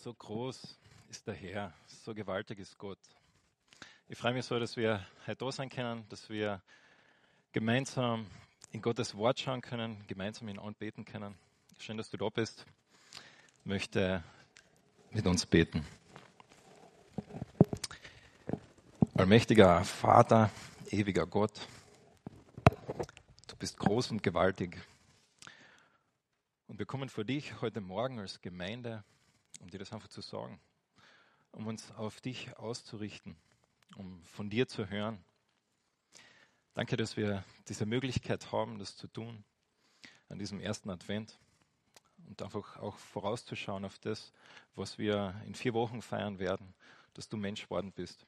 So groß ist der Herr, so gewaltig ist Gott. Ich freue mich so, dass wir heute da sein können, dass wir gemeinsam in Gottes Wort schauen können, gemeinsam ihn anbeten können. Schön, dass du da bist. Ich möchte mit uns beten. Allmächtiger Vater, ewiger Gott, du bist groß und gewaltig. Und wir kommen vor dich heute Morgen als Gemeinde um dir das einfach zu sagen, um uns auf dich auszurichten, um von dir zu hören. Danke, dass wir diese Möglichkeit haben, das zu tun an diesem ersten Advent und einfach auch vorauszuschauen auf das, was wir in vier Wochen feiern werden, dass du Mensch worden bist.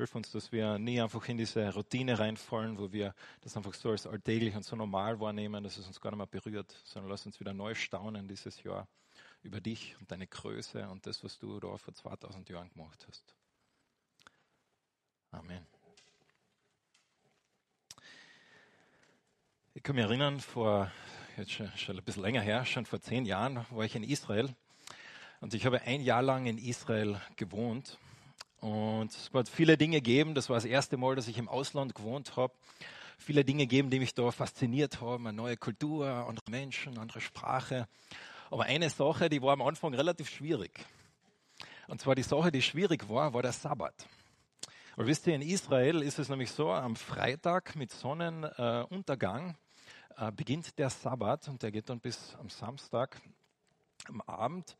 Hilf uns, dass wir nie einfach in diese Routine reinfallen, wo wir das einfach so als alltäglich und so normal wahrnehmen, dass es uns gar nicht mehr berührt, sondern lass uns wieder neu staunen dieses Jahr über dich und deine Größe und das, was du da vor 2000 Jahren gemacht hast. Amen. Ich kann mich erinnern, vor, jetzt schon, schon ein bisschen länger her, schon vor zehn Jahren war ich in Israel und ich habe ein Jahr lang in Israel gewohnt und es wird viele Dinge gegeben. Das war das erste Mal, dass ich im Ausland gewohnt habe. Viele Dinge geben, die mich da fasziniert haben. Eine neue Kultur, andere Menschen, andere Sprache. Aber eine Sache, die war am Anfang relativ schwierig. Und zwar die Sache, die schwierig war, war der Sabbat. Und wisst ihr, in Israel ist es nämlich so, am Freitag mit Sonnenuntergang äh, beginnt der Sabbat und der geht dann bis am Samstag am Abend.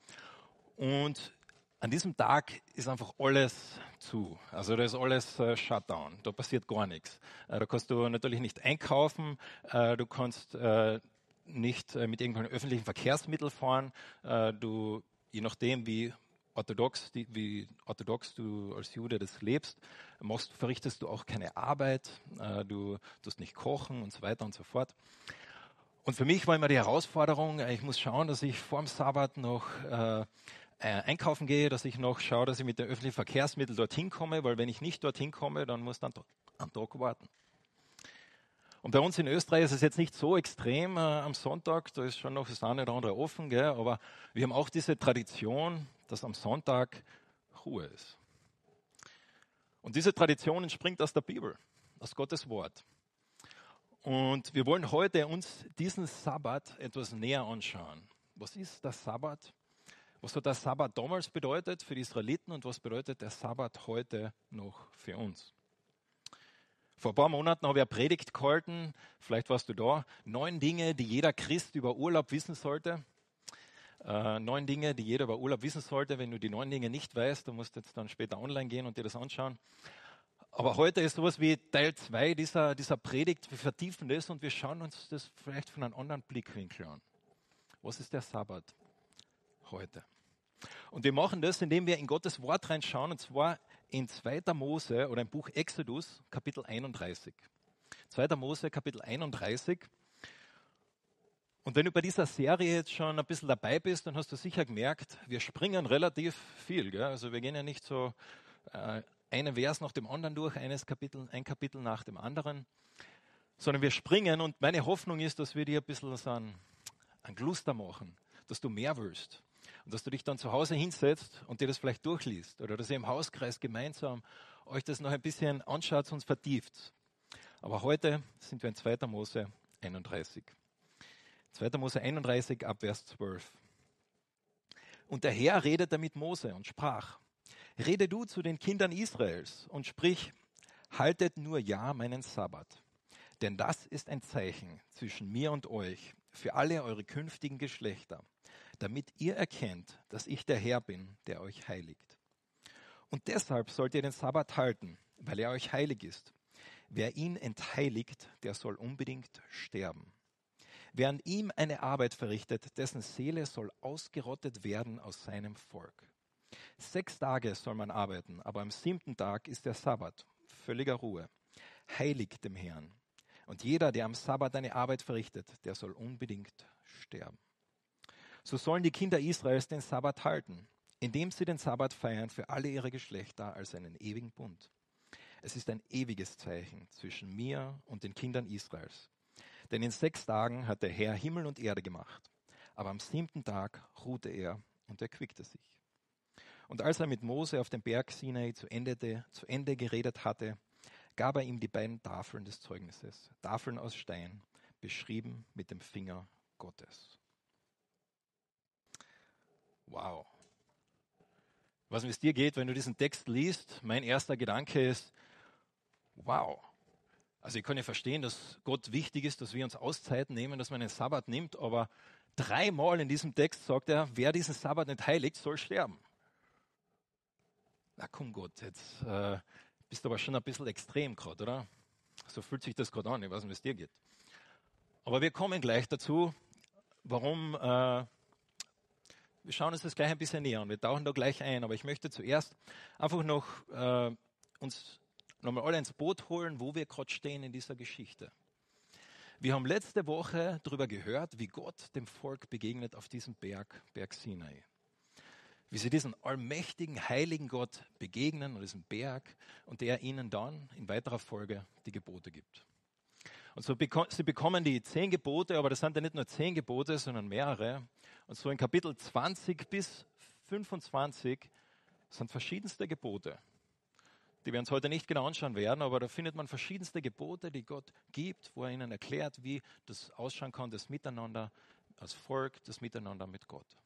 Und an diesem Tag ist einfach alles zu. Also da ist alles äh, Shutdown. Da passiert gar nichts. Äh, da kannst du natürlich nicht einkaufen. Äh, du kannst äh, nicht äh, mit irgendwelchen öffentlichen Verkehrsmitteln fahren. Äh, du, je nachdem, wie orthodox, die, wie orthodox du als Jude das lebst, machst, verrichtest du auch keine Arbeit. du tust nicht kochen und so weiter und so fort. Und für mich war immer die Herausforderung, ich muss schauen, dass ich vor dem Sabbat noch äh, einkaufen gehe, dass ich noch schaue, dass ich mit den öffentlichen Verkehrsmitteln dorthin komme, weil wenn ich nicht dorthin komme, dann muss dann am Tag warten. Und bei uns in Österreich ist es jetzt nicht so extrem äh, am Sonntag, da ist schon noch das eine oder andere offen, gell? aber wir haben auch diese Tradition, dass am Sonntag Ruhe ist. Und diese Tradition entspringt aus der Bibel, aus Gottes Wort. Und wir wollen heute uns diesen Sabbat etwas näher anschauen. Was ist der Sabbat? Was hat der Sabbat damals bedeutet für die Israeliten und was bedeutet der Sabbat heute noch für uns? Vor ein paar Monaten habe ich eine Predigt gehalten, vielleicht warst du da, neun Dinge, die jeder Christ über Urlaub wissen sollte. Äh, neun Dinge, die jeder über Urlaub wissen sollte. Wenn du die neun Dinge nicht weißt, du musst jetzt dann später online gehen und dir das anschauen. Aber heute ist sowas wie Teil 2 dieser, dieser Predigt. Wir vertiefen das und wir schauen uns das vielleicht von einem anderen Blickwinkel an. Was ist der Sabbat? Heute. Und wir machen das, indem wir in Gottes Wort reinschauen, und zwar in 2. Mose oder im Buch Exodus, Kapitel 31. 2. Mose, Kapitel 31. Und wenn du bei dieser Serie jetzt schon ein bisschen dabei bist, dann hast du sicher gemerkt, wir springen relativ viel. Gell? Also wir gehen ja nicht so äh, einen Vers nach dem anderen durch, eines Kapitel, ein Kapitel nach dem anderen, sondern wir springen und meine Hoffnung ist, dass wir dir ein bisschen so ein, ein Gluster machen, dass du mehr willst, und dass du dich dann zu Hause hinsetzt und dir das vielleicht durchliest oder dass ihr im Hauskreis gemeinsam euch das noch ein bisschen anschaut und vertieft. Aber heute sind wir in 2. Mose 31. 2. Mose 31 ab Vers 12. Und der Herr redete mit Mose und sprach, Rede du zu den Kindern Israels und sprich, haltet nur ja meinen Sabbat. Denn das ist ein Zeichen zwischen mir und euch für alle eure künftigen Geschlechter damit ihr erkennt, dass ich der Herr bin, der euch heiligt. Und deshalb sollt ihr den Sabbat halten, weil er euch heilig ist. Wer ihn entheiligt, der soll unbedingt sterben. Wer an ihm eine Arbeit verrichtet, dessen Seele soll ausgerottet werden aus seinem Volk. Sechs Tage soll man arbeiten, aber am siebten Tag ist der Sabbat, völliger Ruhe, heilig dem Herrn. Und jeder, der am Sabbat eine Arbeit verrichtet, der soll unbedingt sterben so sollen die Kinder Israels den Sabbat halten, indem sie den Sabbat feiern für alle ihre Geschlechter als einen ewigen Bund. Es ist ein ewiges Zeichen zwischen mir und den Kindern Israels. Denn in sechs Tagen hat der Herr Himmel und Erde gemacht, aber am siebten Tag ruhte er und erquickte sich. Und als er mit Mose auf dem Berg Sinai zu Ende, zu Ende geredet hatte, gab er ihm die beiden Tafeln des Zeugnisses, Tafeln aus Stein, beschrieben mit dem Finger Gottes. Wow. Was es dir geht, wenn du diesen Text liest, mein erster Gedanke ist, wow. Also ich kann ja verstehen, dass Gott wichtig ist, dass wir uns Auszeiten nehmen, dass man einen Sabbat nimmt, aber dreimal in diesem Text sagt er, wer diesen Sabbat nicht heiligt, soll sterben. Na komm Gott, jetzt äh, bist du aber schon ein bisschen extrem gerade, oder? So fühlt sich das gerade an, ich weiß nicht, wie es dir geht. Aber wir kommen gleich dazu, warum, äh, wir schauen uns das gleich ein bisschen näher an, wir tauchen da gleich ein, aber ich möchte zuerst einfach noch äh, uns nochmal alle ins Boot holen, wo wir gerade stehen in dieser Geschichte. Wir haben letzte Woche darüber gehört, wie Gott dem Volk begegnet auf diesem Berg, Berg Sinai wie sie diesen allmächtigen, heiligen Gott begegnen und diesem Berg und der ihnen dann in weiterer Folge die Gebote gibt. Und so beko sie bekommen die zehn Gebote, aber das sind ja nicht nur zehn Gebote, sondern mehrere. Und so in Kapitel 20 bis 25 sind verschiedenste Gebote, die wir uns heute nicht genau anschauen werden, aber da findet man verschiedenste Gebote, die Gott gibt, wo er ihnen erklärt, wie das ausschauen kann, das Miteinander als Volk, das Miteinander mit Gott.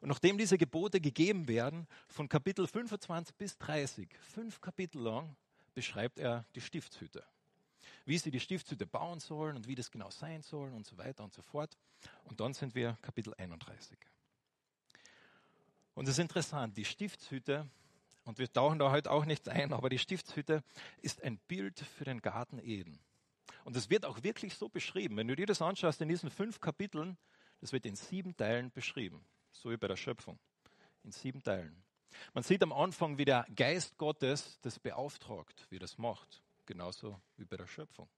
Und nachdem diese Gebote gegeben werden, von Kapitel 25 bis 30, fünf Kapitel lang, beschreibt er die Stiftshütte. Wie sie die Stiftshütte bauen sollen und wie das genau sein soll und so weiter und so fort. Und dann sind wir Kapitel 31. Und es ist interessant, die Stiftshütte, und wir tauchen da heute auch nicht ein, aber die Stiftshütte ist ein Bild für den Garten Eden. Und es wird auch wirklich so beschrieben. Wenn du dir das anschaust in diesen fünf Kapiteln, das wird in sieben Teilen beschrieben so wie bei der Schöpfung, in sieben Teilen. Man sieht am Anfang, wie der Geist Gottes das beauftragt, wie das macht, genauso wie bei der Schöpfung.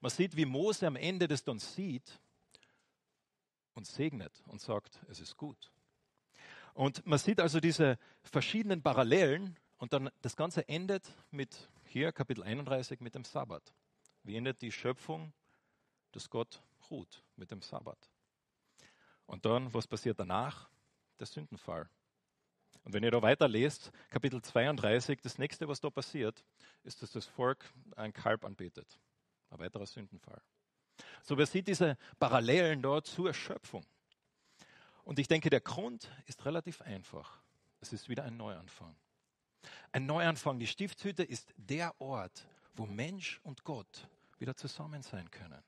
Man sieht, wie Mose am Ende das dann sieht und segnet und sagt, es ist gut. Und man sieht also diese verschiedenen Parallelen und dann das Ganze endet mit hier Kapitel 31 mit dem Sabbat. Wie endet die Schöpfung, dass Gott ruht mit dem Sabbat. Und dann, was passiert danach? Der Sündenfall. Und wenn ihr da weiterlest, Kapitel 32, das nächste, was da passiert, ist, dass das Volk ein Kalb anbetet. Ein weiterer Sündenfall. So, wer sieht diese Parallelen dort zur Erschöpfung? Und ich denke, der Grund ist relativ einfach. Es ist wieder ein Neuanfang. Ein Neuanfang. Die Stiftshütte ist der Ort, wo Mensch und Gott wieder zusammen sein können.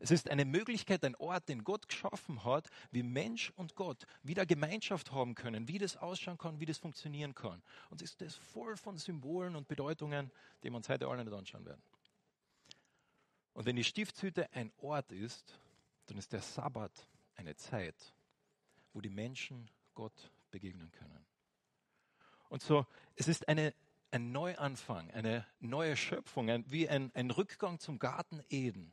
Es ist eine Möglichkeit, ein Ort, den Gott geschaffen hat, wie Mensch und Gott wieder Gemeinschaft haben können, wie das ausschauen kann, wie das funktionieren kann. Und ist das voll von Symbolen und Bedeutungen, die wir uns heute alle nicht anschauen werden. Und wenn die Stiftshütte ein Ort ist, dann ist der Sabbat eine Zeit, wo die Menschen Gott begegnen können. Und so, es ist eine, ein Neuanfang, eine neue Schöpfung, ein, wie ein, ein Rückgang zum Garten Eden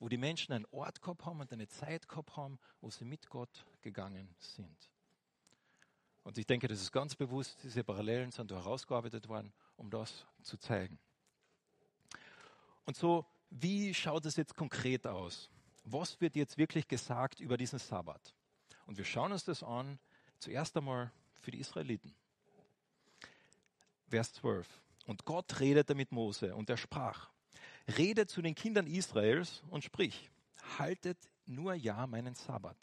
wo die Menschen einen Ort gehabt haben und eine Zeit gehabt haben, wo sie mit Gott gegangen sind. Und ich denke, das ist ganz bewusst, diese Parallelen sind herausgearbeitet worden, um das zu zeigen. Und so, wie schaut es jetzt konkret aus? Was wird jetzt wirklich gesagt über diesen Sabbat? Und wir schauen uns das an, zuerst einmal für die Israeliten. Vers 12. Und Gott redete mit Mose und er sprach, Rede zu den Kindern Israels und sprich, haltet nur ja meinen Sabbat.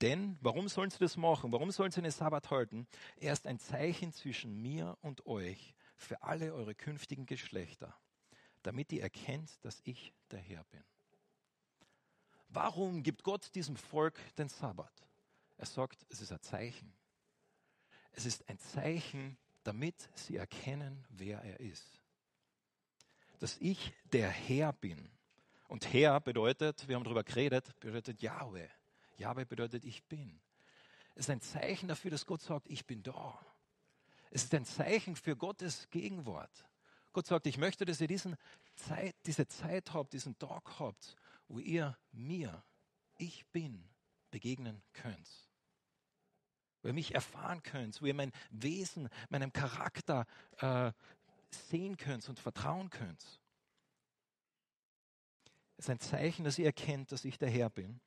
Denn warum sollen sie das machen? Warum sollen sie den Sabbat halten? Er ist ein Zeichen zwischen mir und euch für alle eure künftigen Geschlechter, damit ihr erkennt, dass ich der Herr bin. Warum gibt Gott diesem Volk den Sabbat? Er sagt, es ist ein Zeichen. Es ist ein Zeichen, damit sie erkennen, wer er ist dass ich der Herr bin. Und Herr bedeutet, wir haben darüber geredet, bedeutet Yahweh. Yahweh bedeutet ich bin. Es ist ein Zeichen dafür, dass Gott sagt, ich bin da. Es ist ein Zeichen für Gottes Gegenwart. Gott sagt, ich möchte, dass ihr diesen Zeit, diese Zeit habt, diesen Tag habt, wo ihr mir, ich bin, begegnen könnt. Wo ihr mich erfahren könnt, wo ihr mein Wesen, meinem Charakter äh, sehen könnt und vertrauen könnt. Es ist ein Zeichen, dass ihr erkennt, dass ich der Herr bin.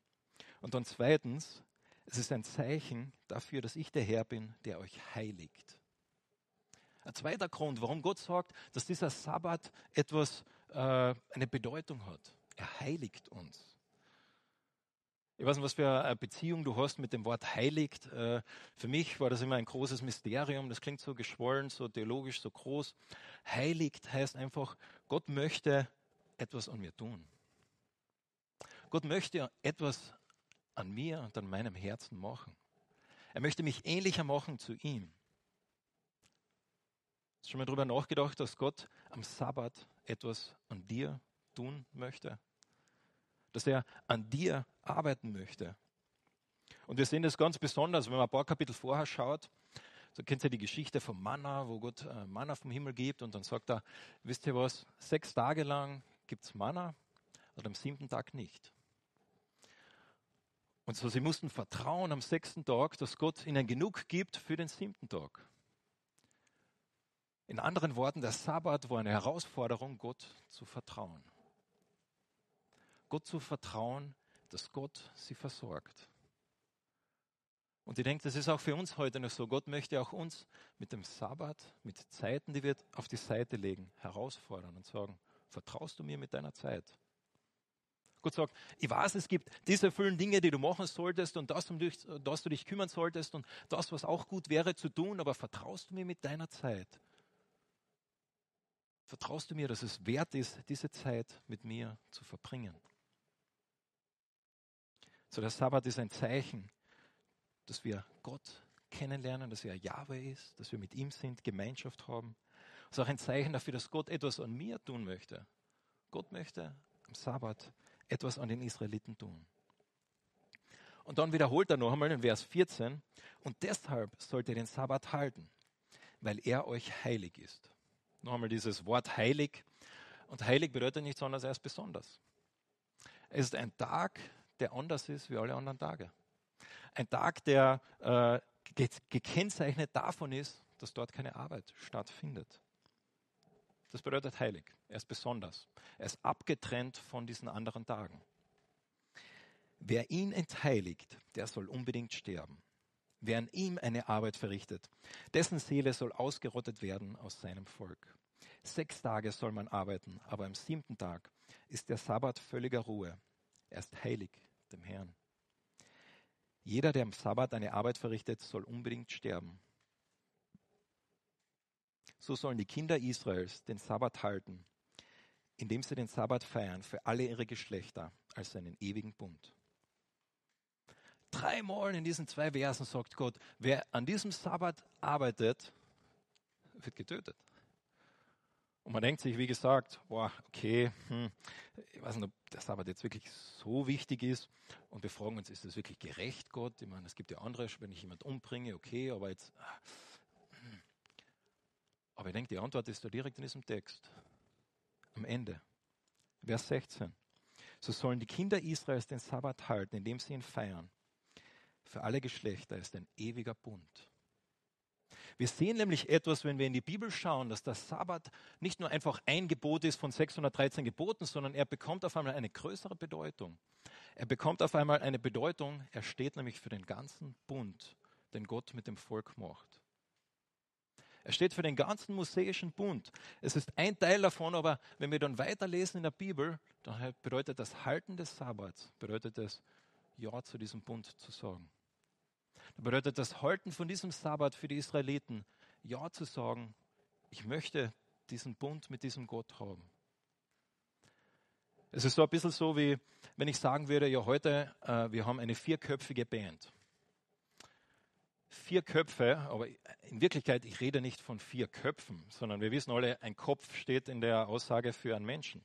Und dann zweitens, es ist ein Zeichen dafür, dass ich der Herr bin, der euch heiligt. Ein zweiter Grund, warum Gott sagt, dass dieser Sabbat etwas, äh, eine Bedeutung hat. Er heiligt uns. Ich weiß nicht, was für eine Beziehung du hast mit dem Wort heiligt. Äh, für mich war das immer ein großes Mysterium. Das klingt so geschwollen, so theologisch, so groß. Heiligt heißt einfach, Gott möchte etwas an mir tun. Gott möchte etwas an mir und an meinem Herzen machen. Er möchte mich ähnlicher machen zu ihm. Hast du schon mal darüber nachgedacht, dass Gott am Sabbat etwas an dir tun möchte? dass er an dir arbeiten möchte. Und wir sehen das ganz besonders, wenn man ein paar Kapitel vorher schaut. So kennt ihr die Geschichte vom Manna, wo Gott äh, Manna vom Himmel gibt und dann sagt er, wisst ihr was, sechs Tage lang gibt es Manna und am siebten Tag nicht. Und so, sie mussten vertrauen am sechsten Tag, dass Gott ihnen genug gibt für den siebten Tag. In anderen Worten, der Sabbat war eine Herausforderung, Gott zu vertrauen. Gott zu vertrauen, dass Gott sie versorgt. Und ich denke, das ist auch für uns heute noch so. Gott möchte auch uns mit dem Sabbat, mit Zeiten, die wir auf die Seite legen, herausfordern und sagen, vertraust du mir mit deiner Zeit? Gott sagt, ich weiß, es gibt diese vielen Dinge, die du machen solltest und das, um dich, das du dich kümmern solltest und das, was auch gut wäre zu tun, aber vertraust du mir mit deiner Zeit? Vertraust du mir, dass es wert ist, diese Zeit mit mir zu verbringen? So der Sabbat ist ein Zeichen, dass wir Gott kennenlernen, dass er Jahwe ist, dass wir mit ihm sind, Gemeinschaft haben. Es ist auch ein Zeichen dafür, dass Gott etwas an mir tun möchte. Gott möchte am Sabbat etwas an den Israeliten tun. Und dann wiederholt er noch einmal in Vers 14, und deshalb sollt ihr den Sabbat halten, weil er euch heilig ist. Noch einmal dieses Wort heilig. Und heilig bedeutet nichts anderes als besonders. Es ist ein Tag, der anders ist wie alle anderen Tage. Ein Tag, der äh, gekennzeichnet davon ist, dass dort keine Arbeit stattfindet. Das bedeutet heilig. Er ist besonders. Er ist abgetrennt von diesen anderen Tagen. Wer ihn entheiligt, der soll unbedingt sterben. Wer an ihm eine Arbeit verrichtet, dessen Seele soll ausgerottet werden aus seinem Volk. Sechs Tage soll man arbeiten, aber am siebten Tag ist der Sabbat völliger Ruhe. Er ist heilig dem Herrn. Jeder, der am Sabbat eine Arbeit verrichtet, soll unbedingt sterben. So sollen die Kinder Israels den Sabbat halten, indem sie den Sabbat feiern für alle ihre Geschlechter als einen ewigen Bund. Dreimal in diesen zwei Versen sagt Gott, wer an diesem Sabbat arbeitet, wird getötet. Und man denkt sich, wie gesagt, boah, okay, hm, ich weiß nicht, ob der Sabbat jetzt wirklich so wichtig ist. Und wir fragen uns, ist das wirklich gerecht, Gott? Ich meine, es gibt ja andere, wenn ich jemanden umbringe, okay, aber jetzt. Hm. Aber ich denke, die Antwort ist da direkt in diesem Text. Am Ende. Vers 16. So sollen die Kinder Israels den Sabbat halten, indem sie ihn feiern. Für alle Geschlechter ist ein ewiger Bund. Wir sehen nämlich etwas, wenn wir in die Bibel schauen, dass der Sabbat nicht nur einfach ein Gebot ist von 613 Geboten, sondern er bekommt auf einmal eine größere Bedeutung. Er bekommt auf einmal eine Bedeutung, er steht nämlich für den ganzen Bund, den Gott mit dem Volk macht. Er steht für den ganzen mosaischen Bund. Es ist ein Teil davon, aber wenn wir dann weiterlesen in der Bibel, dann bedeutet das Halten des Sabbats, bedeutet es, Ja zu diesem Bund zu sagen bedeutet das Halten von diesem Sabbat für die Israeliten, Ja zu sagen, ich möchte diesen Bund mit diesem Gott haben. Es ist so ein bisschen so, wie wenn ich sagen würde, ja heute, äh, wir haben eine vierköpfige Band. Vier Köpfe, aber in Wirklichkeit, ich rede nicht von vier Köpfen, sondern wir wissen alle, ein Kopf steht in der Aussage für einen Menschen.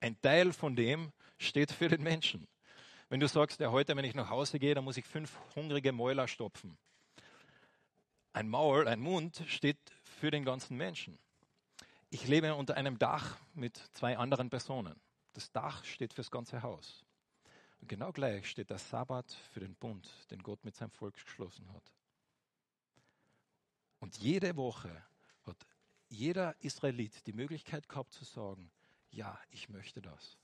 Ein Teil von dem steht für den Menschen. Wenn du sagst, ja, heute, wenn ich nach Hause gehe, dann muss ich fünf hungrige Mäuler stopfen. Ein Maul, ein Mund steht für den ganzen Menschen. Ich lebe unter einem Dach mit zwei anderen Personen. Das Dach steht fürs ganze Haus. Und genau gleich steht der Sabbat für den Bund, den Gott mit seinem Volk geschlossen hat. Und jede Woche hat jeder Israelit die Möglichkeit gehabt zu sagen, ja, ich möchte das.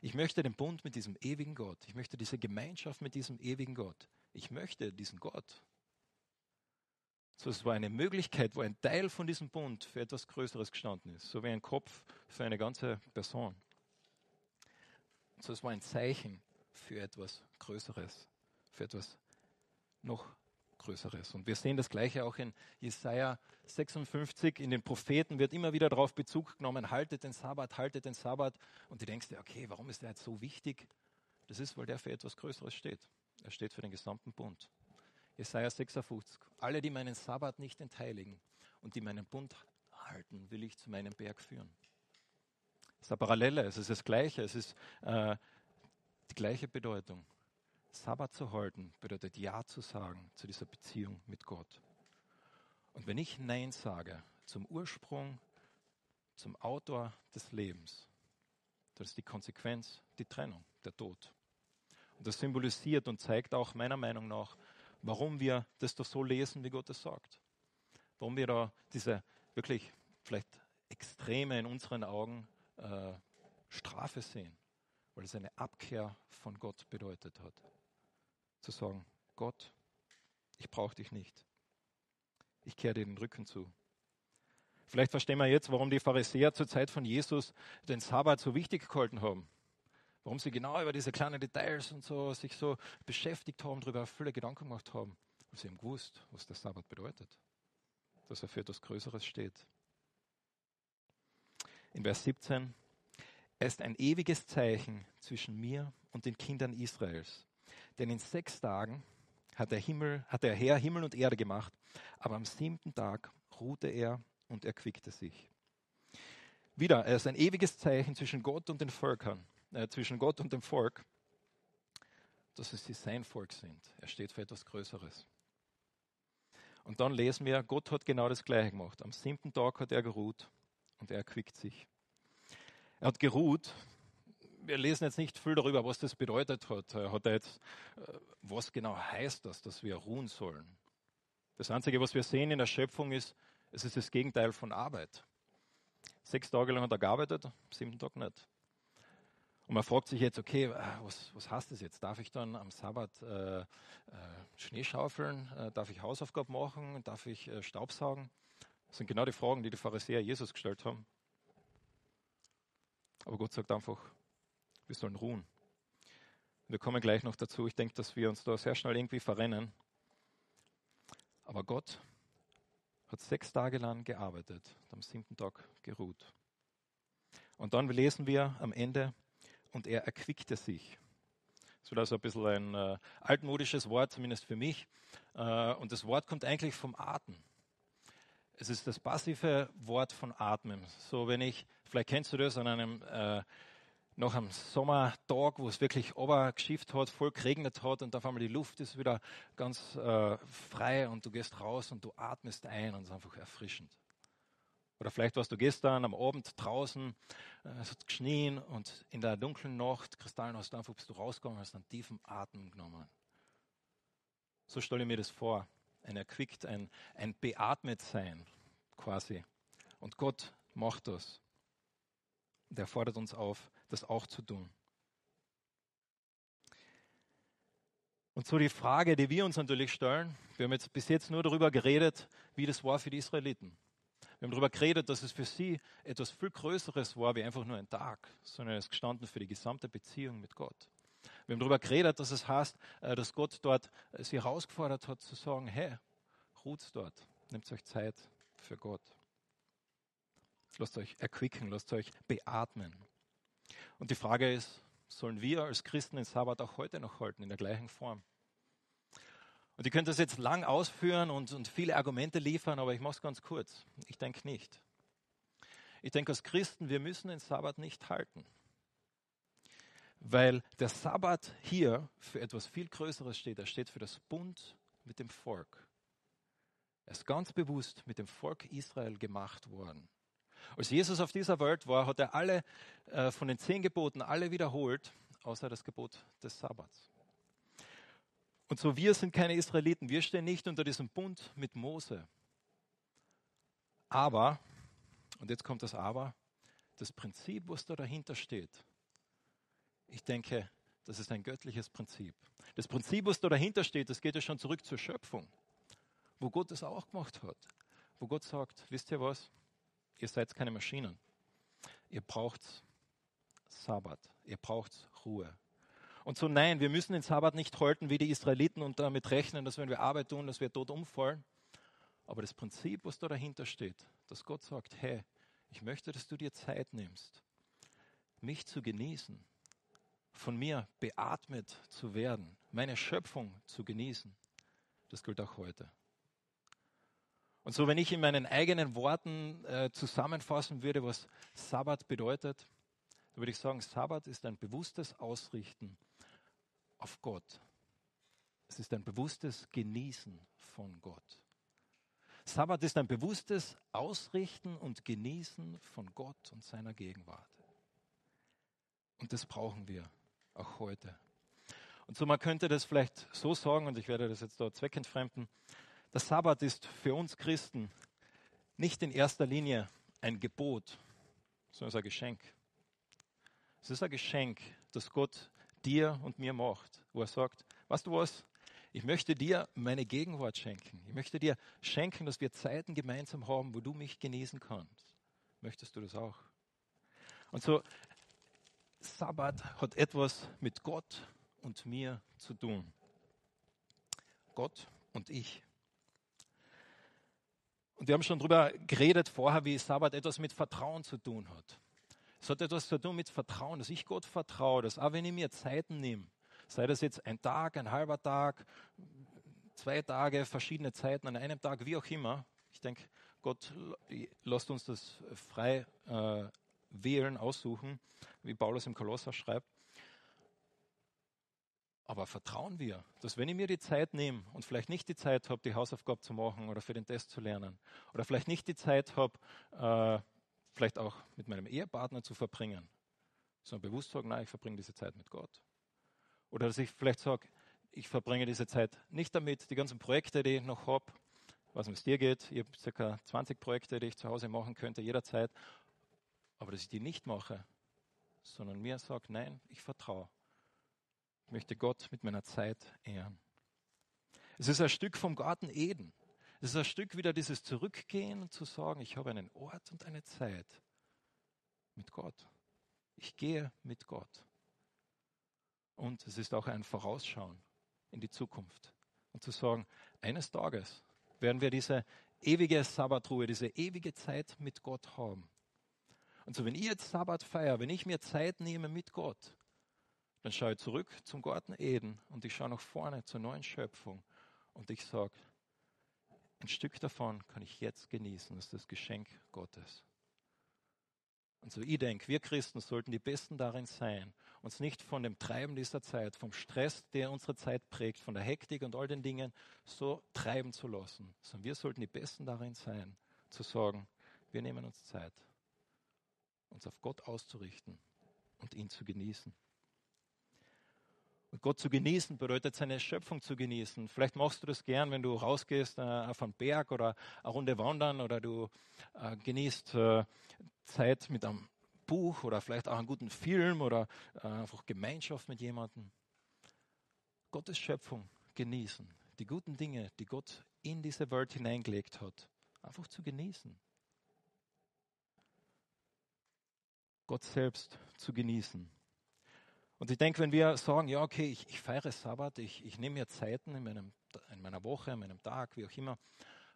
Ich möchte den Bund mit diesem ewigen Gott. Ich möchte diese Gemeinschaft mit diesem ewigen Gott. Ich möchte diesen Gott. So, es war eine Möglichkeit, wo ein Teil von diesem Bund für etwas Größeres gestanden ist, so wie ein Kopf für eine ganze Person. So, es war ein Zeichen für etwas Größeres, für etwas noch Größeres. Und wir sehen das Gleiche auch in Jesaja 56. In den Propheten wird immer wieder darauf Bezug genommen: haltet den Sabbat, haltet den Sabbat. Und du denkst dir, okay, warum ist der jetzt so wichtig? Das ist, weil der für etwas Größeres steht. Er steht für den gesamten Bund. Jesaja 56. Alle, die meinen Sabbat nicht entheiligen und die meinen Bund halten, will ich zu meinem Berg führen. Es ist eine Parallele, es ist das Gleiche, es ist äh, die gleiche Bedeutung. Sabbat zu halten bedeutet Ja zu sagen zu dieser Beziehung mit Gott. Und wenn ich Nein sage zum Ursprung, zum Autor des Lebens, dann ist die Konsequenz die Trennung, der Tod. Und das symbolisiert und zeigt auch meiner Meinung nach, warum wir das doch so lesen, wie Gott es sagt. Warum wir da diese wirklich vielleicht extreme in unseren Augen äh, Strafe sehen, weil es eine Abkehr von Gott bedeutet hat. Zu sagen, Gott, ich brauche dich nicht. Ich kehre dir den Rücken zu. Vielleicht verstehen wir jetzt, warum die Pharisäer zur Zeit von Jesus den Sabbat so wichtig gehalten haben warum sie genau über diese kleinen Details und so sich so beschäftigt haben, darüber viele Gedanken gemacht haben. Weil sie haben gewusst, was der Sabbat bedeutet. Dass er für etwas Größeres steht. In Vers 17. Er ist ein ewiges Zeichen zwischen mir und den Kindern Israels. Denn in sechs Tagen hat der, Himmel, hat der Herr Himmel und Erde gemacht, aber am siebten Tag ruhte er und erquickte sich. Wieder, er ist ein ewiges Zeichen zwischen Gott und den Völkern äh, zwischen Gott und dem Volk, dass sie sein Volk sind. Er steht für etwas Größeres. Und dann lesen wir, Gott hat genau das Gleiche gemacht. Am siebten Tag hat er geruht und er erquickt sich. Er hat geruht. Wir lesen jetzt nicht viel darüber, was das bedeutet hat. Hat er jetzt, äh, was genau heißt das, dass wir ruhen sollen? Das Einzige, was wir sehen in der Schöpfung ist, es ist das Gegenteil von Arbeit. Sechs Tage lang hat er gearbeitet, am siebten Tag nicht. Und man fragt sich jetzt, okay, was, was heißt das jetzt? Darf ich dann am Sabbat äh, äh, Schnee schaufeln? Äh, darf ich Hausaufgaben machen? Darf ich äh, Staubsaugen? Das sind genau die Fragen, die die Pharisäer Jesus gestellt haben. Aber Gott sagt einfach, wir sollen ruhen. Wir kommen gleich noch dazu. Ich denke, dass wir uns da sehr schnell irgendwie verrennen. Aber Gott hat sechs Tage lang gearbeitet, am siebten Tag geruht. Und dann lesen wir am Ende, und er erquickte sich. Das wird also ein bisschen ein äh, altmodisches Wort, zumindest für mich. Äh, und das Wort kommt eigentlich vom Atmen. Es ist das passive Wort von Atmen. So, wenn ich, vielleicht kennst du das an einem, äh, noch am Sommertag, wo es wirklich geschifft hat, voll geregnet hat und auf einmal die Luft ist wieder ganz äh, frei und du gehst raus und du atmest ein und es ist einfach erfrischend. Oder vielleicht warst du gestern am Abend draußen, äh, es hat geschnien und in der dunklen Nacht, Kristallen hast du einfach, bist du rausgegangen, hast einen tiefen Atem genommen. So stelle ich mir das vor. Ein erquickt, ein, ein beatmet sein quasi. Und Gott macht das. Und er fordert uns auf, das auch zu tun. Und so die Frage, die wir uns natürlich stellen, wir haben jetzt bis jetzt nur darüber geredet, wie das war für die Israeliten. Wir haben darüber geredet, dass es für sie etwas viel Größeres war, wie einfach nur ein Tag, sondern es gestanden für die gesamte Beziehung mit Gott. Wir haben darüber geredet, dass es heißt, äh, dass Gott dort äh, sie herausgefordert hat zu sagen, hey, ruht dort, nehmt euch Zeit für Gott. Lasst euch erquicken, lasst euch beatmen. Und die Frage ist, sollen wir als Christen den Sabbat auch heute noch halten, in der gleichen Form? Und ihr könnt das jetzt lang ausführen und, und viele Argumente liefern, aber ich mache es ganz kurz. Ich denke nicht. Ich denke, als Christen, wir müssen den Sabbat nicht halten. Weil der Sabbat hier für etwas viel Größeres steht. Er steht für das Bund mit dem Volk. Er ist ganz bewusst mit dem Volk Israel gemacht worden. Als Jesus auf dieser Welt war, hat er alle äh, von den zehn Geboten alle wiederholt, außer das Gebot des Sabbats. Und so, wir sind keine Israeliten, wir stehen nicht unter diesem Bund mit Mose. Aber, und jetzt kommt das Aber, das Prinzip, was da dahinter steht, Ich denke, das ist ein göttliches Prinzip. Das Prinzip, was da dahinter steht, das geht ja schon zurück zur Schöpfung, wo Gott das auch gemacht hat. Wo Gott sagt, wisst ihr was? Ihr seid keine Maschinen. Ihr braucht Sabbat. Ihr braucht Ruhe. Und so nein, wir müssen den Sabbat nicht halten wie die Israeliten und damit rechnen, dass wenn wir Arbeit tun, dass wir tot umfallen. Aber das Prinzip, was da dahinter steht, dass Gott sagt, hey, ich möchte, dass du dir Zeit nimmst, mich zu genießen, von mir beatmet zu werden, meine Schöpfung zu genießen. Das gilt auch heute. Und so, wenn ich in meinen eigenen Worten äh, zusammenfassen würde, was Sabbat bedeutet, dann würde ich sagen, Sabbat ist ein bewusstes Ausrichten auf Gott. Es ist ein bewusstes Genießen von Gott. Sabbat ist ein bewusstes Ausrichten und Genießen von Gott und seiner Gegenwart. Und das brauchen wir auch heute. Und so man könnte das vielleicht so sagen, und ich werde das jetzt dort zweckentfremden, der Sabbat ist für uns Christen nicht in erster Linie ein Gebot, sondern es ist ein Geschenk. Es ist ein Geschenk, das Gott dir und mir macht, wo er sagt, weißt du was, ich möchte dir meine Gegenwart schenken. Ich möchte dir schenken, dass wir Zeiten gemeinsam haben, wo du mich genießen kannst. Möchtest du das auch? Und so Sabbat hat etwas mit Gott und mir zu tun. Gott und ich. Und wir haben schon darüber geredet vorher, wie Sabbat etwas mit Vertrauen zu tun hat. Es hat etwas zu tun mit Vertrauen, dass ich Gott vertraue, dass auch wenn ich mir Zeiten nehme, sei das jetzt ein Tag, ein halber Tag, zwei Tage, verschiedene Zeiten an einem Tag, wie auch immer. Ich denke, Gott lässt uns das frei äh, wählen, aussuchen, wie Paulus im Kolosser schreibt. Aber vertrauen wir, dass wenn ich mir die Zeit nehme und vielleicht nicht die Zeit habe, die Hausaufgabe zu machen oder für den Test zu lernen, oder vielleicht nicht die Zeit habe, äh, vielleicht auch mit meinem Ehepartner zu verbringen, sondern bewusst sagen, nein, ich verbringe diese Zeit mit Gott. Oder dass ich vielleicht sage, ich verbringe diese Zeit nicht damit, die ganzen Projekte, die ich noch habe, was es dir geht, ich habe ca. 20 Projekte, die ich zu Hause machen könnte, jederzeit, aber dass ich die nicht mache, sondern mir sage, nein, ich vertraue. Ich möchte Gott mit meiner Zeit ehren. Es ist ein Stück vom Garten Eden. Es ist ein Stück wieder dieses Zurückgehen und zu sagen, ich habe einen Ort und eine Zeit mit Gott. Ich gehe mit Gott. Und es ist auch ein Vorausschauen in die Zukunft. Und zu sagen, eines Tages werden wir diese ewige Sabbatruhe, diese ewige Zeit mit Gott haben. Und so, wenn ich jetzt Sabbat feiere, wenn ich mir Zeit nehme mit Gott, dann schaue ich zurück zum Garten Eden und ich schaue nach vorne zur neuen Schöpfung und ich sage, ein Stück davon kann ich jetzt genießen, das ist das Geschenk Gottes. Und so ich denke, wir Christen sollten die Besten darin sein, uns nicht von dem Treiben dieser Zeit, vom Stress, der unsere Zeit prägt, von der Hektik und all den Dingen so treiben zu lassen, sondern wir sollten die Besten darin sein, zu sagen, wir nehmen uns Zeit uns auf Gott auszurichten und ihn zu genießen. Gott zu genießen bedeutet seine Schöpfung zu genießen. Vielleicht machst du das gern, wenn du rausgehst äh, auf einen Berg oder eine Runde wandern oder du äh, genießt äh, Zeit mit einem Buch oder vielleicht auch einen guten Film oder äh, einfach Gemeinschaft mit jemandem. Gottes Schöpfung genießen. Die guten Dinge, die Gott in diese Welt hineingelegt hat, einfach zu genießen. Gott selbst zu genießen. Und ich denke, wenn wir sagen, ja, okay, ich, ich feiere Sabbat, ich, ich nehme mir Zeiten in, meinem, in meiner Woche, in meinem Tag, wie auch immer,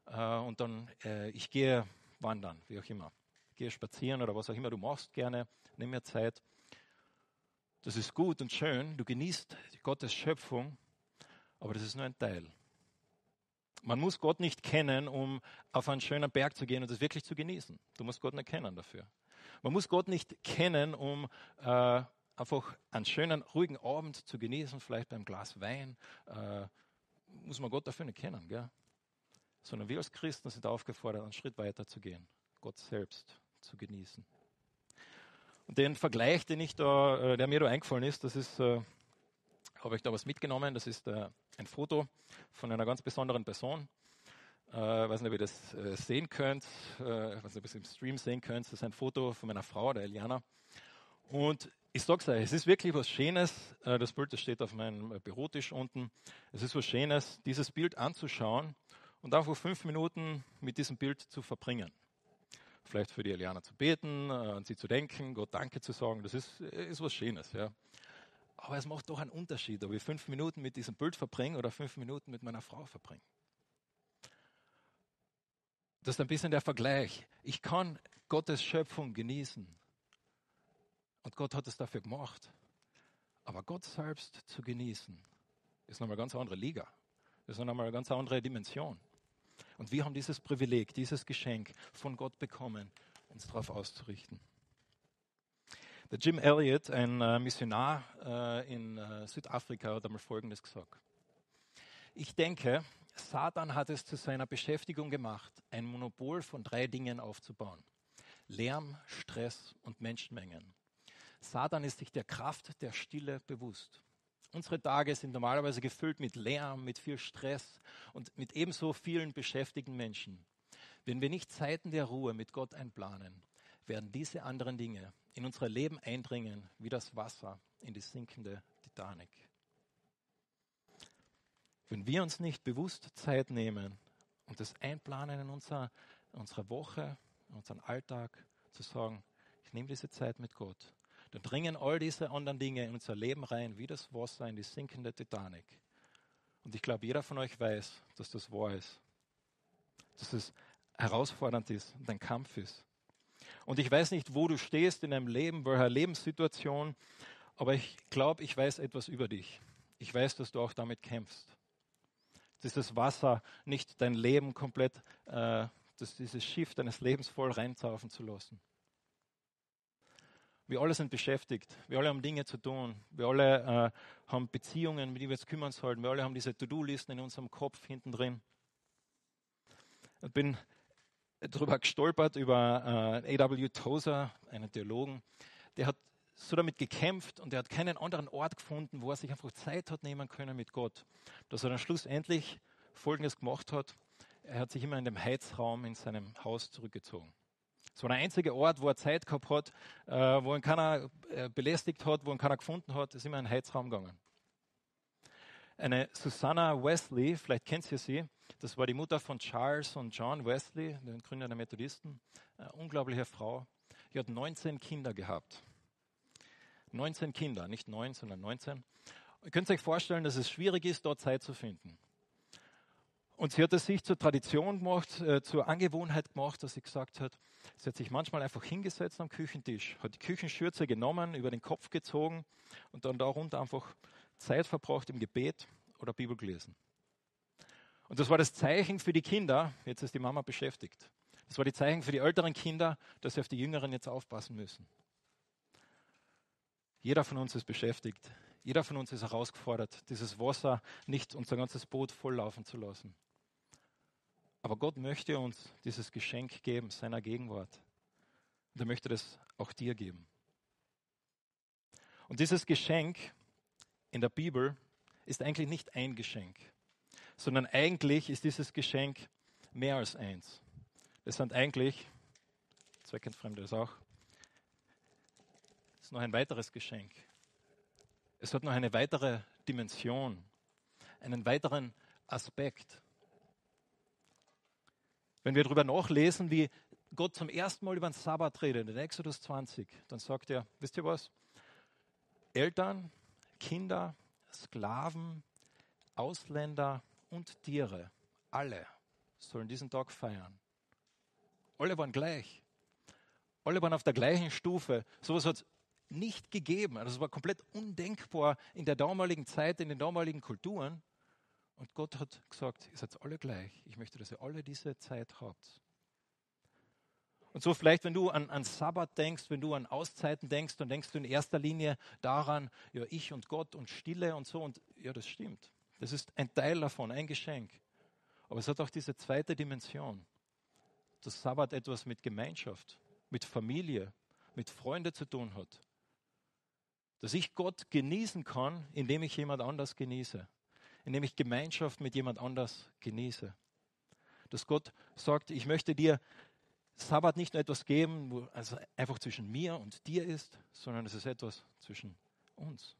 äh, und dann äh, ich gehe wandern, wie auch immer, gehe spazieren oder was auch immer du machst gerne, nimm mir Zeit. Das ist gut und schön, du genießt Gottes Schöpfung, aber das ist nur ein Teil. Man muss Gott nicht kennen, um auf einen schönen Berg zu gehen und das wirklich zu genießen. Du musst Gott nicht kennen dafür. Man muss Gott nicht kennen, um äh, einfach einen schönen, ruhigen Abend zu genießen, vielleicht beim Glas Wein. Äh, muss man Gott dafür nicht kennen, gell? sondern wir als Christen sind aufgefordert, einen Schritt weiter zu gehen, Gott selbst zu genießen. Und den Vergleich, den ich da, äh, der mir da eingefallen ist, das ist, äh, habe ich da was mitgenommen, das ist äh, ein Foto von einer ganz besonderen Person. Ich äh, weiß nicht, ob ihr das äh, sehen könnt, äh, weiß nicht, ob ihr es im Stream sehen könnt. Das ist ein Foto von meiner Frau, der Eliana. Und ich sag's euch, es ist wirklich was Schönes. Äh, das Bild, das steht auf meinem Bürotisch unten. Es ist was Schönes, dieses Bild anzuschauen und einfach fünf Minuten mit diesem Bild zu verbringen. Vielleicht für die Eliana zu beten, äh, an sie zu denken, Gott Danke zu sagen. Das ist, ist was Schönes, ja. Aber es macht doch einen Unterschied, ob ich fünf Minuten mit diesem Bild verbringe oder fünf Minuten mit meiner Frau verbringe. Das ist ein bisschen der Vergleich. Ich kann Gottes Schöpfung genießen und Gott hat es dafür gemacht. Aber Gott selbst zu genießen, ist nochmal eine ganz andere Liga. Das ist nochmal eine ganz andere Dimension. Und wir haben dieses Privileg, dieses Geschenk von Gott bekommen, uns darauf auszurichten. Der Jim Elliot, ein äh, Missionar äh, in äh, Südafrika, hat einmal Folgendes gesagt. Ich denke, Satan hat es zu seiner Beschäftigung gemacht, ein Monopol von drei Dingen aufzubauen. Lärm, Stress und Menschenmengen. Satan ist sich der Kraft der Stille bewusst. Unsere Tage sind normalerweise gefüllt mit Lärm, mit viel Stress und mit ebenso vielen beschäftigten Menschen. Wenn wir nicht Zeiten der Ruhe mit Gott einplanen, werden diese anderen Dinge in unser Leben eindringen wie das Wasser in die sinkende Titanic. Wenn wir uns nicht bewusst Zeit nehmen und das einplanen in unserer, unserer Woche, in unseren Alltag, zu sagen, ich nehme diese Zeit mit Gott, dann dringen all diese anderen Dinge in unser Leben rein, wie das Wasser in die sinkende Titanic. Und ich glaube, jeder von euch weiß, dass das wahr ist. Dass es herausfordernd ist und ein Kampf ist. Und ich weiß nicht, wo du stehst in deinem Leben, welcher Lebenssituation, aber ich glaube, ich weiß etwas über dich. Ich weiß, dass du auch damit kämpfst. Dieses Wasser nicht dein Leben komplett, äh, dass dieses Schiff deines Lebens voll reinzaufen zu lassen. Wir alle sind beschäftigt. Wir alle haben Dinge zu tun. Wir alle äh, haben Beziehungen, mit denen wir uns kümmern sollten. Wir alle haben diese To-Do-Listen in unserem Kopf hinten drin. Ich bin darüber gestolpert, über äh, A.W. Tozer, einen Theologen. Der hat so damit gekämpft und er hat keinen anderen Ort gefunden, wo er sich einfach Zeit hat nehmen können mit Gott. Dass er dann schlussendlich Folgendes gemacht hat. Er hat sich immer in dem Heizraum in seinem Haus zurückgezogen. Es war der einzige Ort, wo er Zeit gehabt hat, äh, wo ihn keiner äh, belästigt hat, wo ihn keiner gefunden hat, ist immer in den Heizraum gegangen. Eine Susanna Wesley, vielleicht kennt ihr sie, das war die Mutter von Charles und John Wesley, den Gründer der Methodisten, eine unglaubliche Frau. Die hat 19 Kinder gehabt. 19 Kinder, nicht 9, sondern 19. Ihr könnt euch vorstellen, dass es schwierig ist, dort Zeit zu finden. Und sie hat es sich zur Tradition gemacht, äh, zur Angewohnheit gemacht, dass sie gesagt hat, sie hat sich manchmal einfach hingesetzt am Küchentisch, hat die Küchenschürze genommen, über den Kopf gezogen und dann darunter einfach Zeit verbracht im Gebet oder Bibel gelesen. Und das war das Zeichen für die Kinder, jetzt ist die Mama beschäftigt. Das war die Zeichen für die älteren Kinder, dass sie auf die Jüngeren jetzt aufpassen müssen. Jeder von uns ist beschäftigt. Jeder von uns ist herausgefordert, dieses Wasser nicht unser ganzes Boot volllaufen zu lassen. Aber Gott möchte uns dieses Geschenk geben, seiner Gegenwart. Und er möchte das auch dir geben. Und dieses Geschenk in der Bibel ist eigentlich nicht ein Geschenk, sondern eigentlich ist dieses Geschenk mehr als eins. Es sind eigentlich, zweckentfremde ist auch, es ist noch ein weiteres Geschenk. Es hat noch eine weitere Dimension, einen weiteren Aspekt. Wenn wir darüber nachlesen, wie Gott zum ersten Mal über den Sabbat redet, in Exodus 20, dann sagt er, wisst ihr was? Eltern, Kinder, Sklaven, Ausländer und Tiere, alle sollen diesen Tag feiern. Alle waren gleich. Alle waren auf der gleichen Stufe. So etwas hat es nicht gegeben. Also es war komplett undenkbar in der damaligen Zeit, in den damaligen Kulturen. Und Gott hat gesagt, ihr seid alle gleich. Ich möchte, dass ihr alle diese Zeit habt. Und so vielleicht, wenn du an, an Sabbat denkst, wenn du an Auszeiten denkst, dann denkst du in erster Linie daran, ja, ich und Gott und Stille und so. Und ja, das stimmt. Das ist ein Teil davon, ein Geschenk. Aber es hat auch diese zweite Dimension. Dass Sabbat etwas mit Gemeinschaft, mit Familie, mit Freunden zu tun hat dass ich Gott genießen kann, indem ich jemand anders genieße, indem ich Gemeinschaft mit jemand anders genieße. Dass Gott sagt, ich möchte dir Sabbat nicht nur etwas geben, wo also einfach zwischen mir und dir ist, sondern es ist etwas zwischen uns.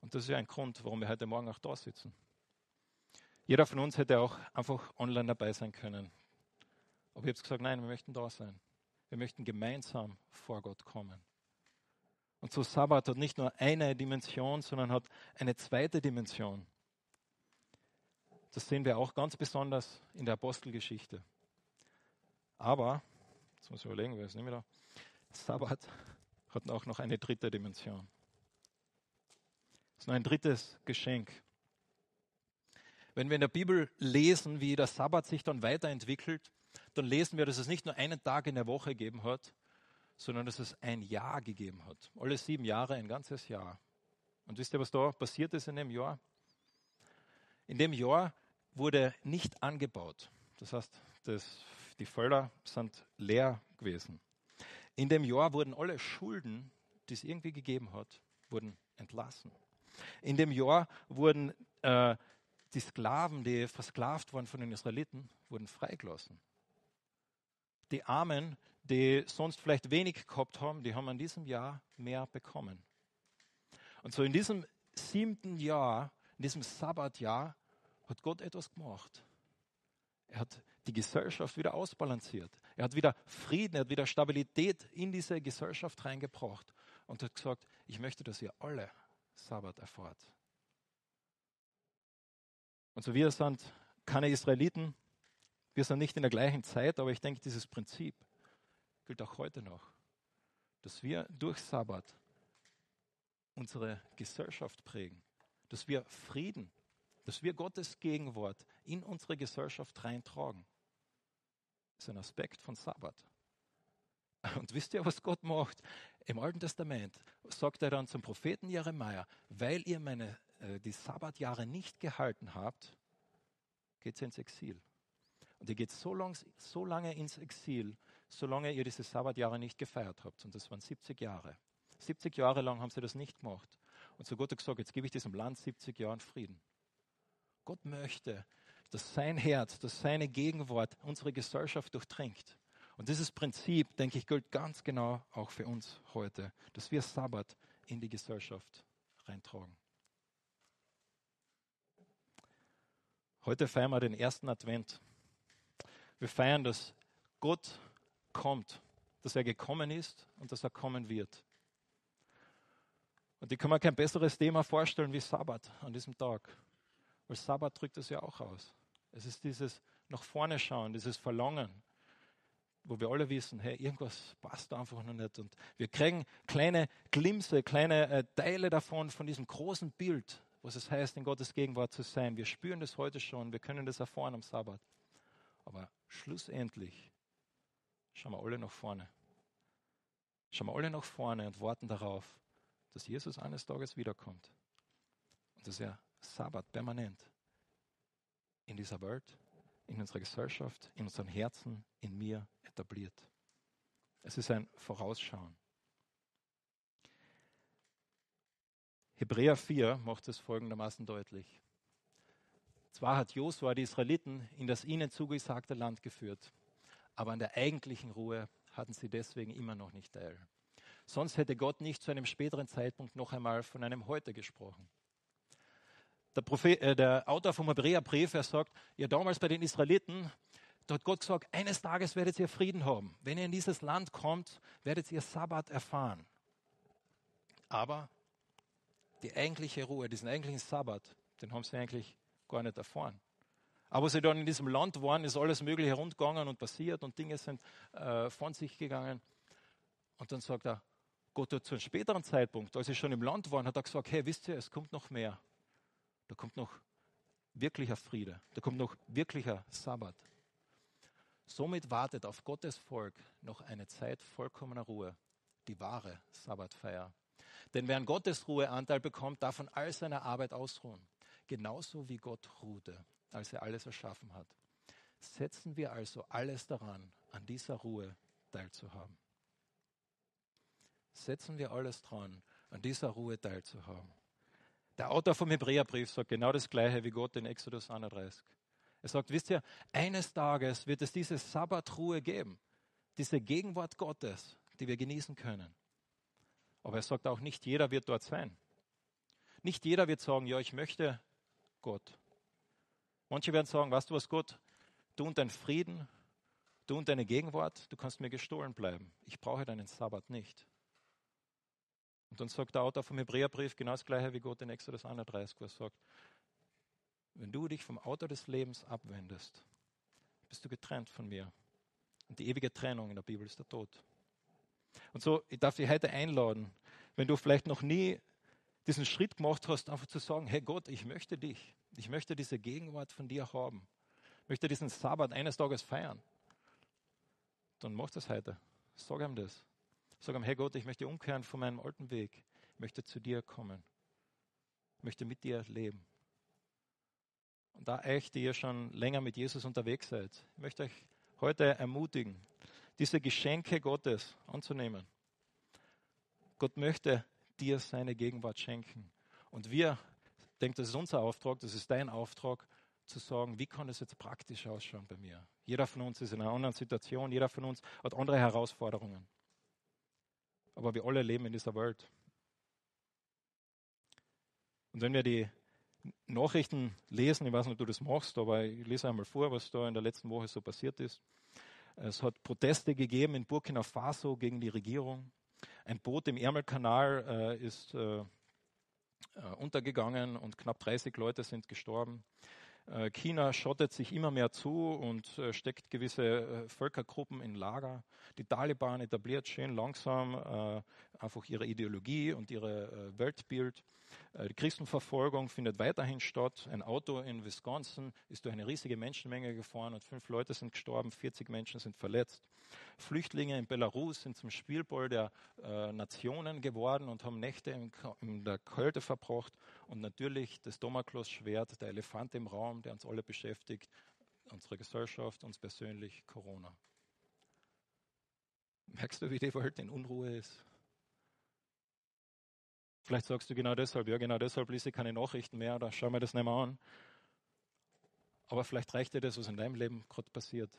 Und das ist ja ein Grund, warum wir heute Morgen auch da sitzen. Jeder von uns hätte auch einfach online dabei sein können. Aber ich habe gesagt, nein, wir möchten da sein. Wir möchten gemeinsam vor Gott kommen. Und so Sabbat hat nicht nur eine Dimension, sondern hat eine zweite Dimension. Das sehen wir auch ganz besonders in der Apostelgeschichte. Aber, jetzt muss ich überlegen, wer ist nicht mehr da? Sabbat hat auch noch eine dritte Dimension. Das ist noch ein drittes Geschenk. Wenn wir in der Bibel lesen, wie der Sabbat sich dann weiterentwickelt, dann lesen wir, dass es nicht nur einen Tag in der Woche gegeben hat, sondern dass es ein Jahr gegeben hat. Alle sieben Jahre, ein ganzes Jahr. Und wisst ihr, was da passiert ist in dem Jahr? In dem Jahr wurde nicht angebaut. Das heißt, das, die Felder sind leer gewesen. In dem Jahr wurden alle Schulden, die es irgendwie gegeben hat, wurden entlassen. In dem Jahr wurden äh, die Sklaven, die versklavt waren von den Israeliten, wurden freigelassen. Die Armen, die sonst vielleicht wenig gehabt haben, die haben an diesem Jahr mehr bekommen. Und so in diesem siebten Jahr, in diesem Sabbatjahr, hat Gott etwas gemacht. Er hat die Gesellschaft wieder ausbalanciert. Er hat wieder Frieden, er hat wieder Stabilität in diese Gesellschaft reingebracht und hat gesagt, ich möchte, dass ihr alle Sabbat erfahrt. Und so wir sind keine Israeliten, wir sind nicht in der gleichen Zeit, aber ich denke, dieses Prinzip gilt auch heute noch, dass wir durch Sabbat unsere Gesellschaft prägen, dass wir Frieden, dass wir Gottes Gegenwart in unsere Gesellschaft reintragen. Das ist ein Aspekt von Sabbat. Und wisst ihr, was Gott macht? Im Alten Testament sagt er dann zum Propheten Jeremia, weil ihr meine, äh, die Sabbatjahre nicht gehalten habt, geht ihr ins Exil. Und ihr geht so, lang, so lange ins Exil, solange ihr diese Sabbatjahre nicht gefeiert habt. Und das waren 70 Jahre. 70 Jahre lang haben sie das nicht gemacht. Und so Gott hat gesagt, jetzt gebe ich diesem Land 70 Jahre Frieden. Gott möchte, dass sein Herz, dass seine Gegenwart unsere Gesellschaft durchdringt. Und dieses Prinzip, denke ich, gilt ganz genau auch für uns heute, dass wir Sabbat in die Gesellschaft reintragen. Heute feiern wir den ersten Advent. Wir feiern, dass Gott kommt, dass er gekommen ist und dass er kommen wird. Und ich kann mir kein besseres Thema vorstellen wie Sabbat an diesem Tag. Weil Sabbat drückt das ja auch aus. Es ist dieses nach vorne schauen, dieses Verlangen, wo wir alle wissen, hey, irgendwas passt einfach noch nicht. Und wir kriegen kleine Glimpse, kleine äh, Teile davon, von diesem großen Bild, was es heißt, in Gottes Gegenwart zu sein. Wir spüren das heute schon, wir können das erfahren am Sabbat. Aber schlussendlich schauen wir alle nach vorne. Schauen wir alle nach vorne und warten darauf, dass Jesus eines Tages wiederkommt. Und dass er Sabbat permanent in dieser Welt, in unserer Gesellschaft, in unseren Herzen, in mir etabliert. Es ist ein Vorausschauen. Hebräer 4 macht es folgendermaßen deutlich. Zwar hat Josua die Israeliten in das ihnen zugesagte Land geführt, aber an der eigentlichen Ruhe hatten sie deswegen immer noch nicht teil. Sonst hätte Gott nicht zu einem späteren Zeitpunkt noch einmal von einem Heute gesprochen. Der, Prophet, äh, der Autor vom Hebräerbrief, er sagt, ja damals bei den Israeliten, da hat Gott gesagt, eines Tages werdet ihr Frieden haben. Wenn ihr in dieses Land kommt, werdet ihr Sabbat erfahren. Aber die eigentliche Ruhe, diesen eigentlichen Sabbat, den haben sie eigentlich gar nicht erfahren. Aber sie dann in diesem Land waren, ist alles Mögliche herumgegangen und passiert und Dinge sind äh, von sich gegangen. Und dann sagt er, Gott hat zu einem späteren Zeitpunkt, als sie schon im Land waren, hat er gesagt, hey, wisst ihr, es kommt noch mehr. Da kommt noch wirklicher Friede, da kommt noch wirklicher Sabbat. Somit wartet auf Gottes Volk noch eine Zeit vollkommener Ruhe, die wahre Sabbatfeier. Denn wer einen Gottes Ruheanteil bekommt, darf von all seiner Arbeit ausruhen. Genauso wie Gott ruhte, als er alles erschaffen hat. Setzen wir also alles daran, an dieser Ruhe teilzuhaben. Setzen wir alles dran, an dieser Ruhe teilzuhaben. Der Autor vom Hebräerbrief sagt genau das Gleiche wie Gott in Exodus 31. Er sagt, wisst ihr, eines Tages wird es diese Sabbatruhe geben, diese Gegenwart Gottes, die wir genießen können. Aber er sagt auch, nicht jeder wird dort sein. Nicht jeder wird sagen, ja, ich möchte Gott. Manche werden sagen, weißt du was, Gott, du und dein Frieden, du und deine Gegenwart, du kannst mir gestohlen bleiben. Ich brauche deinen Sabbat nicht. Und dann sagt der Autor vom Hebräerbrief genau das gleiche wie Gott in Exodus 31, wo er sagt, wenn du dich vom Autor des Lebens abwendest, bist du getrennt von mir. Und die ewige Trennung in der Bibel ist der Tod. Und so, ich darf dich heute einladen, wenn du vielleicht noch nie diesen Schritt gemacht hast, einfach zu sagen, hey Gott, ich möchte dich. Ich möchte diese Gegenwart von dir haben. Ich möchte diesen Sabbat eines Tages feiern. Dann mach das heute. Sag ihm das. Sag ihm, hey Gott, ich möchte umkehren von meinem alten Weg. Ich möchte zu dir kommen. Ich möchte mit dir leben. Und da euch, die ihr schon länger mit Jesus unterwegs seid, ich möchte euch heute ermutigen, diese Geschenke Gottes anzunehmen. Gott möchte dir seine Gegenwart schenken. Und wir, denkt, das ist unser Auftrag, das ist dein Auftrag, zu sagen, wie kann das jetzt praktisch ausschauen bei mir? Jeder von uns ist in einer anderen Situation, jeder von uns hat andere Herausforderungen. Aber wir alle leben in dieser Welt. Und wenn wir die Nachrichten lesen, ich weiß nicht, ob du das machst, aber ich lese einmal vor, was da in der letzten Woche so passiert ist. Es hat Proteste gegeben in Burkina Faso gegen die Regierung. Ein Boot im Ärmelkanal äh, ist äh, äh untergegangen und knapp 30 Leute sind gestorben. Äh, China schottet sich immer mehr zu und äh, steckt gewisse Völkergruppen in Lager. Die Taliban etabliert schön langsam einfach ihre Ideologie und ihr Weltbild. Äh, die Christenverfolgung findet weiterhin statt. Ein Auto in Wisconsin ist durch eine riesige Menschenmenge gefahren und fünf Leute sind gestorben, 40 Menschen sind verletzt. Flüchtlinge in Belarus sind zum Spielball der äh, Nationen geworden und haben Nächte in, in, der Kälte verbracht. Und natürlich das Damoklesschwert, der Elefant im Raum, der uns alle beschäftigt, unsere Gesellschaft, uns persönlich, Corona. Merkst du, wie die Welt in Unruhe ist? Vielleicht sagst du genau deshalb, ja, genau deshalb lese ich keine Nachrichten mehr oder schau mir das nicht mehr an. Aber vielleicht reicht dir das, was in deinem Leben gerade passiert.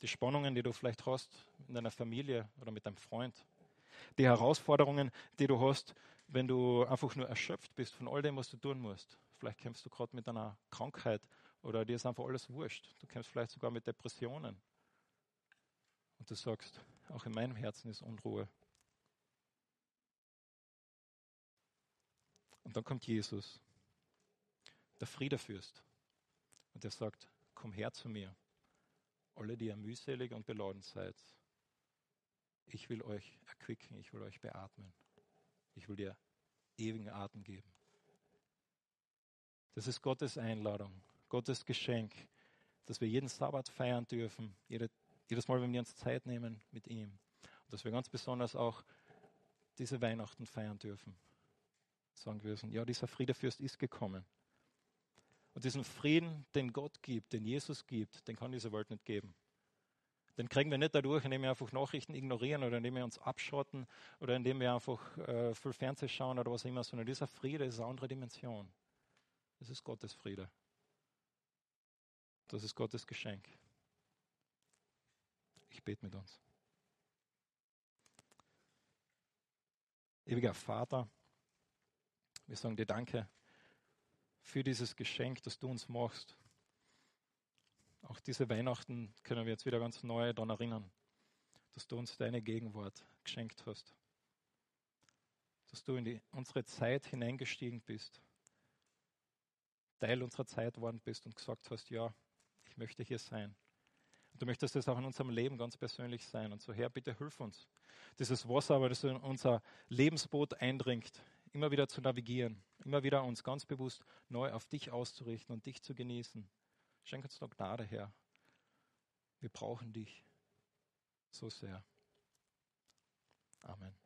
Die Spannungen, die du vielleicht hast in deiner Familie oder mit deinem Freund. Die Herausforderungen, die du hast, wenn du einfach nur erschöpft bist von all dem, was du tun musst. Vielleicht kämpfst du gerade mit einer Krankheit oder dir ist einfach alles wurscht. Du kämpfst vielleicht sogar mit Depressionen. Und du sagst, auch in meinem Herzen ist Unruhe. Und dann kommt Jesus, der Friedefürst. Und er sagt, komm her zu mir, alle, die ihr mühselig und beladen seid. Ich will euch erquicken, ich will euch beatmen. Ich will dir ewigen Atem geben. Das ist Gottes Einladung, Gottes Geschenk, dass wir jeden Sabbat feiern dürfen, jede, jedes Mal, wenn wir uns Zeit nehmen mit ihm. Und dass wir ganz besonders auch diese Weihnachten feiern dürfen sagen wir ja, dieser Friedefürst ist gekommen. Und diesen Frieden, den Gott gibt, den Jesus gibt, den kann diese Welt nicht geben. Den kriegen wir nicht dadurch, indem wir einfach Nachrichten ignorieren oder indem wir uns abschotten oder indem wir einfach äh, viel Fernsehen schauen oder was immer, sondern dieser Friede ist eine andere Dimension. Das ist Gottes Friede. Das ist Gottes Geschenk. Ich bete mit uns. Ewiger Vater, wir sagen dir Danke für dieses Geschenk, das du uns machst. Auch diese Weihnachten können wir jetzt wieder ganz neu daran erinnern, dass du uns deine Gegenwart geschenkt hast. Dass du in die, unsere Zeit hineingestiegen bist, Teil unserer Zeit geworden bist und gesagt hast, ja, ich möchte hier sein. Und du möchtest das auch in unserem Leben ganz persönlich sein. Und so, Herr, bitte hilf uns. Dieses Wasser, aber das in unser Lebensboot eindringt, immer wieder zu navigieren, immer wieder uns ganz bewusst neu auf dich auszurichten und dich zu genießen. Schenk uns doch Gnade, Herr. Wir brauchen dich so sehr. Amen.